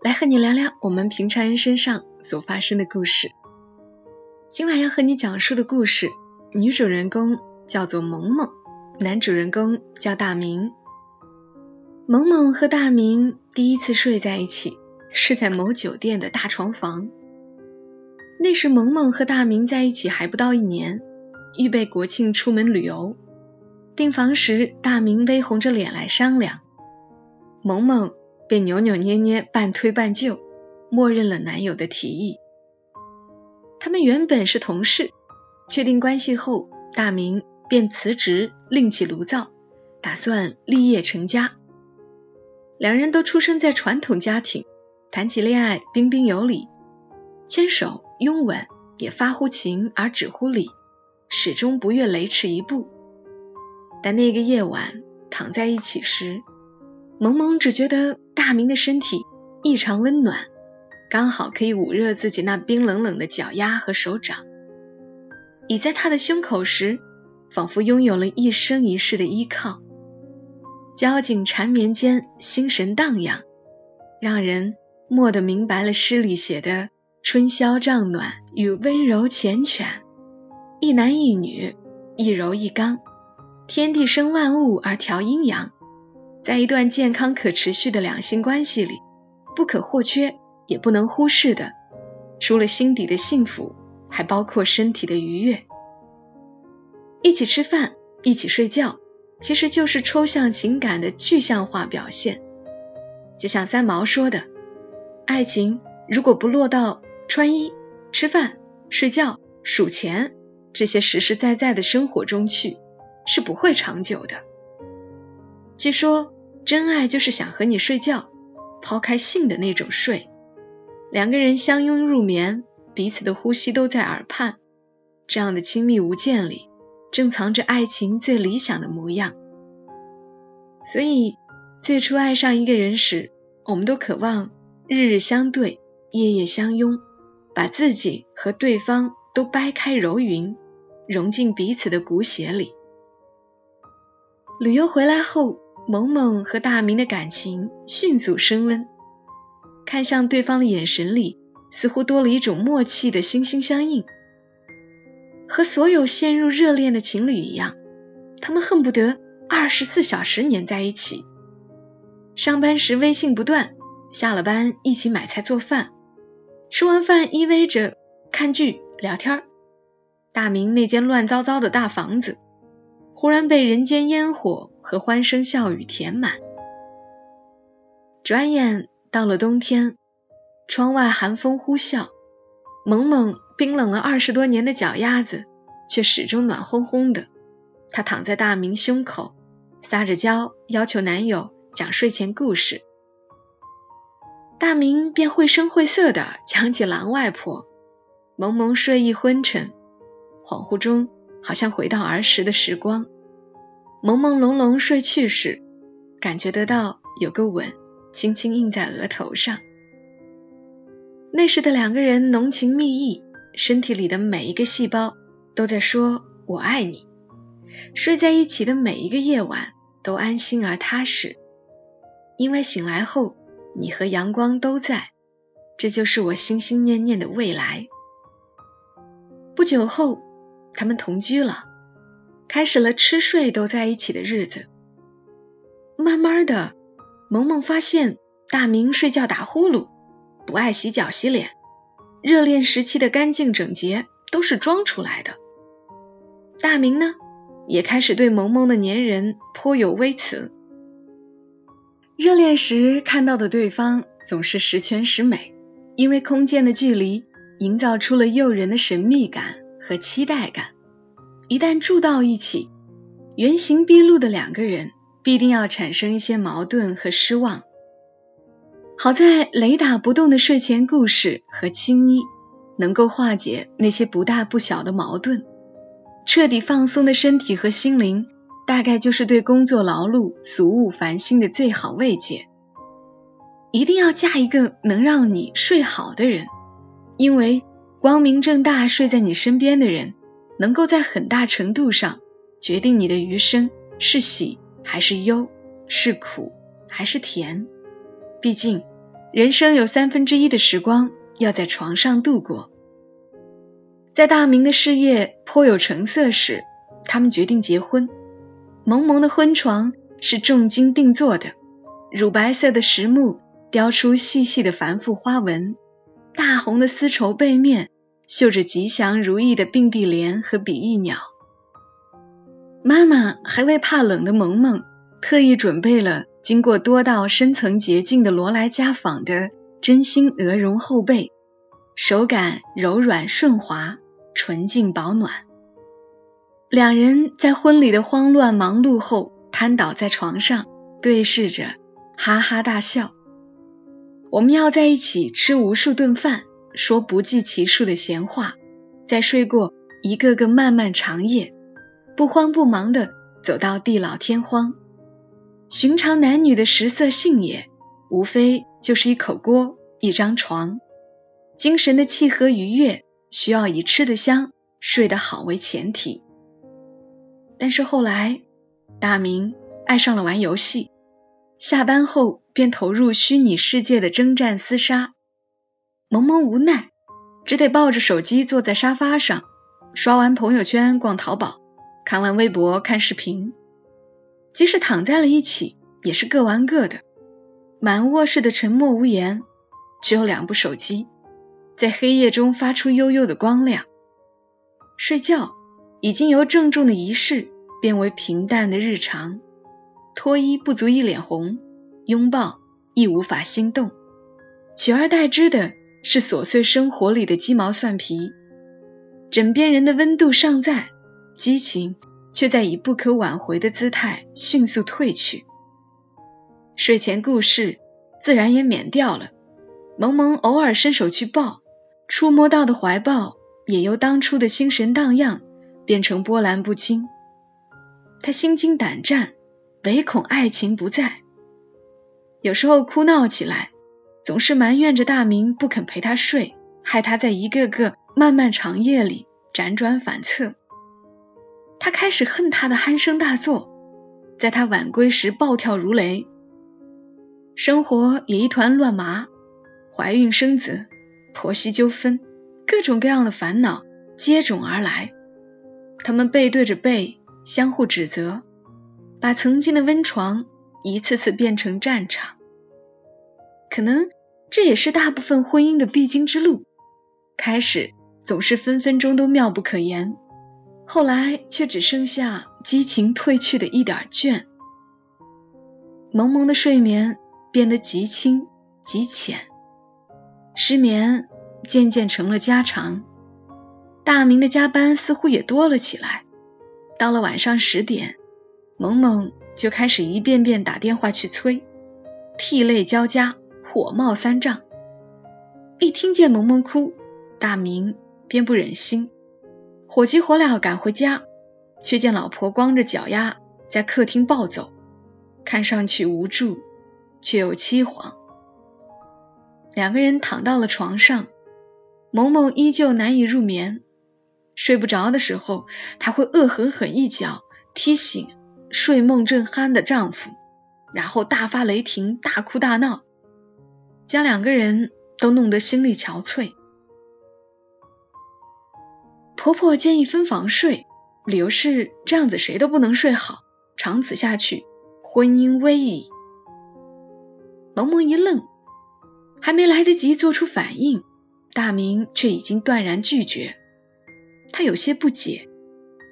来和你聊聊我们平常人身上所发生的故事。今晚要和你讲述的故事，女主人公叫做萌萌，男主人公叫大明。萌萌和大明第一次睡在一起，是在某酒店的大床房。那时萌萌和大明在一起还不到一年。预备国庆出门旅游，订房时，大明微红着脸来商量，萌萌便扭扭捏捏、半推半就，默认了男友的提议。他们原本是同事，确定关系后，大明便辞职，另起炉灶，打算立业成家。两人都出生在传统家庭，谈起恋爱彬彬有礼，牵手、拥吻也发乎情而止乎礼。始终不越雷池一步，但那个夜晚躺在一起时，萌萌只觉得大明的身体异常温暖，刚好可以捂热自己那冰冷冷的脚丫和手掌。倚在他的胸口时，仿佛拥有了一生一世的依靠。交颈缠绵间，心神荡漾，让人蓦地明白了诗里写的春宵帐暖与温柔缱绻。一男一女，一柔一刚，天地生万物而调阴阳，在一段健康可持续的两性关系里，不可或缺也不能忽视的，除了心底的幸福，还包括身体的愉悦。一起吃饭，一起睡觉，其实就是抽象情感的具象化表现。就像三毛说的：“爱情如果不落到穿衣、吃饭、睡觉、数钱。”这些实实在在的生活中去，是不会长久的。据说真爱就是想和你睡觉，抛开性的那种睡，两个人相拥入眠，彼此的呼吸都在耳畔，这样的亲密无间里，正藏着爱情最理想的模样。所以最初爱上一个人时，我们都渴望日日相对，夜夜相拥，把自己和对方。都掰开揉匀，融进彼此的骨血里。旅游回来后，萌萌和大明的感情迅速升温，看向对方的眼神里，似乎多了一种默契的心心相印。和所有陷入热恋的情侣一样，他们恨不得二十四小时黏在一起。上班时微信不断，下了班一起买菜做饭，吃完饭依偎着看剧。聊天，大明那间乱糟糟的大房子，忽然被人间烟火和欢声笑语填满。转眼到了冬天，窗外寒风呼啸，萌萌冰冷了二十多年的脚丫子，却始终暖烘烘的。她躺在大明胸口，撒着娇，要求男友讲睡前故事。大明便绘声绘色的讲起狼外婆。萌萌睡意昏沉，恍惚中好像回到儿时的时光。朦朦胧胧睡去时，感觉得到有个吻轻轻印在额头上。那时的两个人浓情蜜意，身体里的每一个细胞都在说“我爱你”。睡在一起的每一个夜晚都安心而踏实，因为醒来后你和阳光都在，这就是我心心念念的未来。不久后，他们同居了，开始了吃睡都在一起的日子。慢慢的，萌萌发现大明睡觉打呼噜，不爱洗脚洗脸，热恋时期的干净整洁都是装出来的。大明呢，也开始对萌萌的粘人颇有微词。热恋时看到的对方总是十全十美，因为空间的距离。营造出了诱人的神秘感和期待感。一旦住到一起，原形毕露的两个人必定要产生一些矛盾和失望。好在雷打不动的睡前故事和亲昵，能够化解那些不大不小的矛盾，彻底放松的身体和心灵，大概就是对工作劳碌、俗务烦心的最好慰藉。一定要嫁一个能让你睡好的人，因为光明正大睡在你身边的人，能够在很大程度上决定你的余生是喜还是忧，是苦还是甜。毕竟，人生有三分之一的时光要在床上度过。在大明的事业颇有成色时，他们决定结婚。蒙蒙的婚床是重金定做的，乳白色的实木雕出细细的繁复花纹，大红的丝绸背面绣着吉祥如意的并蒂莲和比翼鸟。妈妈还为怕冷的萌萌特意准备了。经过多道深层洁净的罗莱家纺的真心鹅绒厚被，手感柔软顺滑，纯净保暖。两人在婚礼的慌乱忙碌后，瘫倒在床上，对视着，哈哈大笑。我们要在一起吃无数顿饭，说不计其数的闲话，再睡过一个个漫漫长夜，不慌不忙的走到地老天荒。寻常男女的食色性也，无非就是一口锅、一张床。精神的契合愉悦，需要以吃得香、睡得好为前提。但是后来，大明爱上了玩游戏，下班后便投入虚拟世界的征战厮杀。萌萌无奈，只得抱着手机坐在沙发上，刷完朋友圈、逛淘宝，看完微博、看视频。即使躺在了一起，也是各玩各的。满卧室的沉默无言，只有两部手机在黑夜中发出幽幽的光亮。睡觉已经由郑重的仪式变为平淡的日常，脱衣不足一脸红，拥抱亦无法心动，取而代之的是琐碎生活里的鸡毛蒜皮。枕边人的温度尚在，激情。却在以不可挽回的姿态迅速褪去，睡前故事自然也免掉了。萌萌偶尔伸手去抱，触摸到的怀抱也由当初的心神荡漾变成波澜不惊。他心惊胆战，唯恐爱情不在。有时候哭闹起来，总是埋怨着大明不肯陪他睡，害他在一个个漫漫长夜里辗转反侧。他开始恨他的鼾声大作，在他晚归时暴跳如雷，生活也一团乱麻，怀孕生子、婆媳纠纷，各种各样的烦恼接踵而来。他们背对着背，相互指责，把曾经的温床一次次变成战场。可能这也是大部分婚姻的必经之路，开始总是分分钟都妙不可言。后来却只剩下激情褪去的一点倦，蒙蒙的睡眠变得极轻极浅，失眠渐渐成了家常。大明的加班似乎也多了起来，到了晚上十点，萌萌就开始一遍遍打电话去催，涕泪交加，火冒三丈。一听见萌萌哭，大明便不忍心。火急火燎赶回家，却见老婆光着脚丫在客厅暴走，看上去无助却又凄惶。两个人躺到了床上，萌萌依旧难以入眠。睡不着的时候，她会恶狠狠一脚踢醒睡梦正酣的丈夫，然后大发雷霆，大哭大闹，将两个人都弄得心力憔悴。婆婆建议分房睡，理由是这样子谁都不能睡好，长此下去婚姻危矣。萌萌一愣，还没来得及做出反应，大明却已经断然拒绝。他有些不解，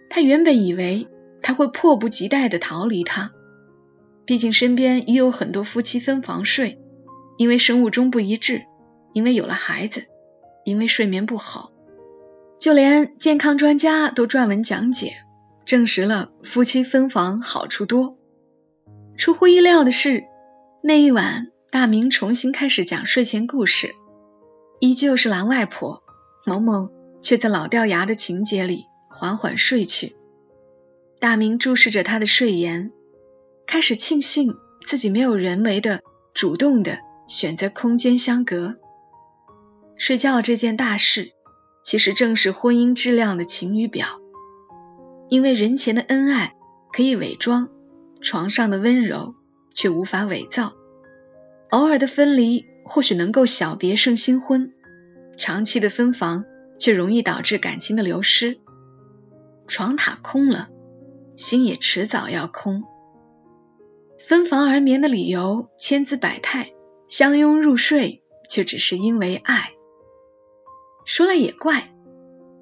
他原本以为他会迫不及待的逃离他，毕竟身边也有很多夫妻分房睡，因为生物钟不一致，因为有了孩子，因为睡眠不好。就连健康专家都撰文讲解，证实了夫妻分房好处多。出乎意料的是，那一晚大明重新开始讲睡前故事，依旧是蓝外婆，萌萌却在老掉牙的情节里缓缓睡去。大明注视着他的睡颜，开始庆幸自己没有人为的、主动的选择空间相隔。睡觉这件大事，其实正是婚姻质量的晴雨表。因为人前的恩爱可以伪装，床上的温柔却无法伪造。偶尔的分离或许能够小别胜新婚，长期的分房却容易导致感情的流失。床榻空了，心也迟早要空。分房而眠的理由千姿百态，相拥入睡却只是因为爱。说来也怪，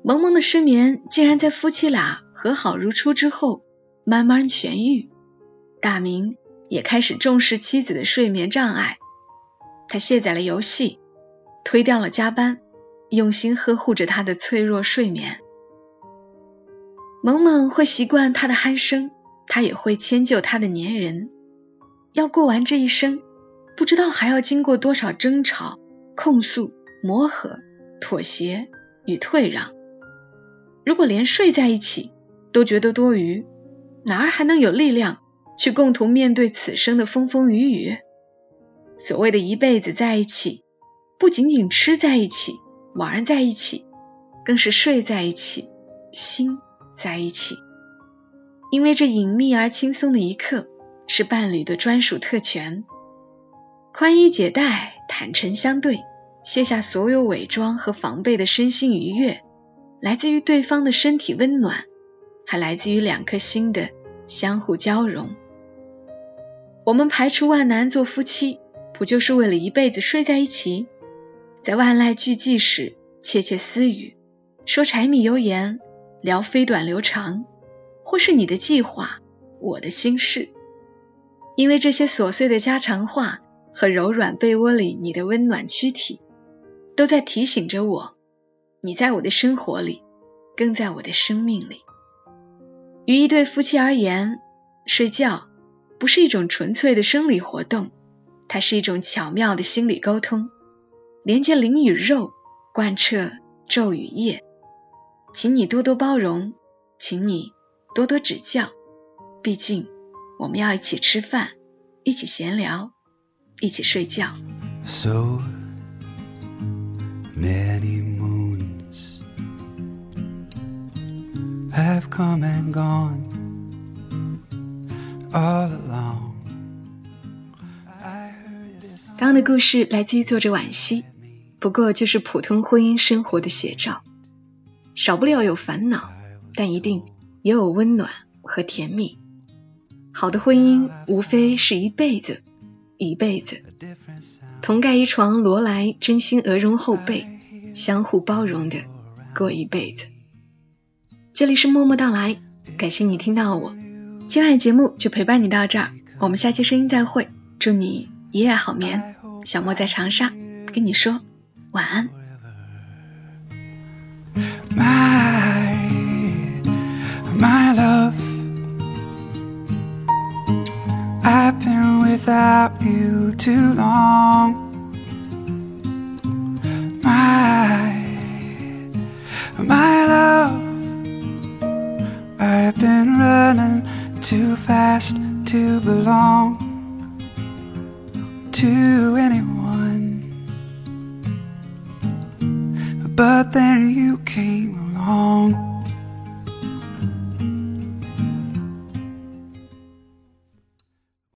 萌萌的失眠竟然在夫妻俩和好如初之后慢慢痊愈。大明。也开始重视妻子的睡眠障碍，他卸载了游戏，推掉了加班，用心呵护着他的脆弱睡眠。萌萌会习惯他的鼾声，他也会迁就他的粘人。要过完这一生，不知道还要经过多少争吵、控诉、磨合、妥协与退让。如果连睡在一起都觉得多余，哪儿还能有力量？去共同面对此生的风风雨雨。所谓的一辈子在一起，不仅仅吃在一起、玩在一起，更是睡在一起、心在一起。因为这隐秘而轻松的一刻，是伴侣的专属特权。宽衣解带，坦诚相对，卸下所有伪装和防备的身心愉悦，来自于对方的身体温暖，还来自于两颗心的相互交融。我们排除万难做夫妻，不就是为了一辈子睡在一起，在万籁俱寂时窃窃私语，说柴米油盐，聊飞短流长，或是你的计划，我的心事。因为这些琐碎的家常话和柔软被窝里你的温暖躯体，都在提醒着我，你在我的生活里，更在我的生命里。于一对夫妻而言，睡觉。不是一种纯粹的生理活动，它是一种巧妙的心理沟通，连接灵与肉，贯彻昼与夜。请你多多包容，请你多多指教。毕竟，我们要一起吃饭，一起闲聊，一起睡觉。So many moons have come and gone. all along. 刚刚的故事来自于作者惋惜，不过就是普通婚姻生活的写照，少不了有烦恼，但一定也有温暖和甜蜜。好的婚姻无非是一辈子，一辈子同盖一床罗莱，真心鹅绒厚被，相互包容的过一辈子。这里是默默到来，感谢你听到我。今晚的节目就陪伴你到这儿，我们下期声音再会，祝你一夜好眠。小莫在长沙跟你说晚安。without you too long. My, my love, I've been running too fast to belong to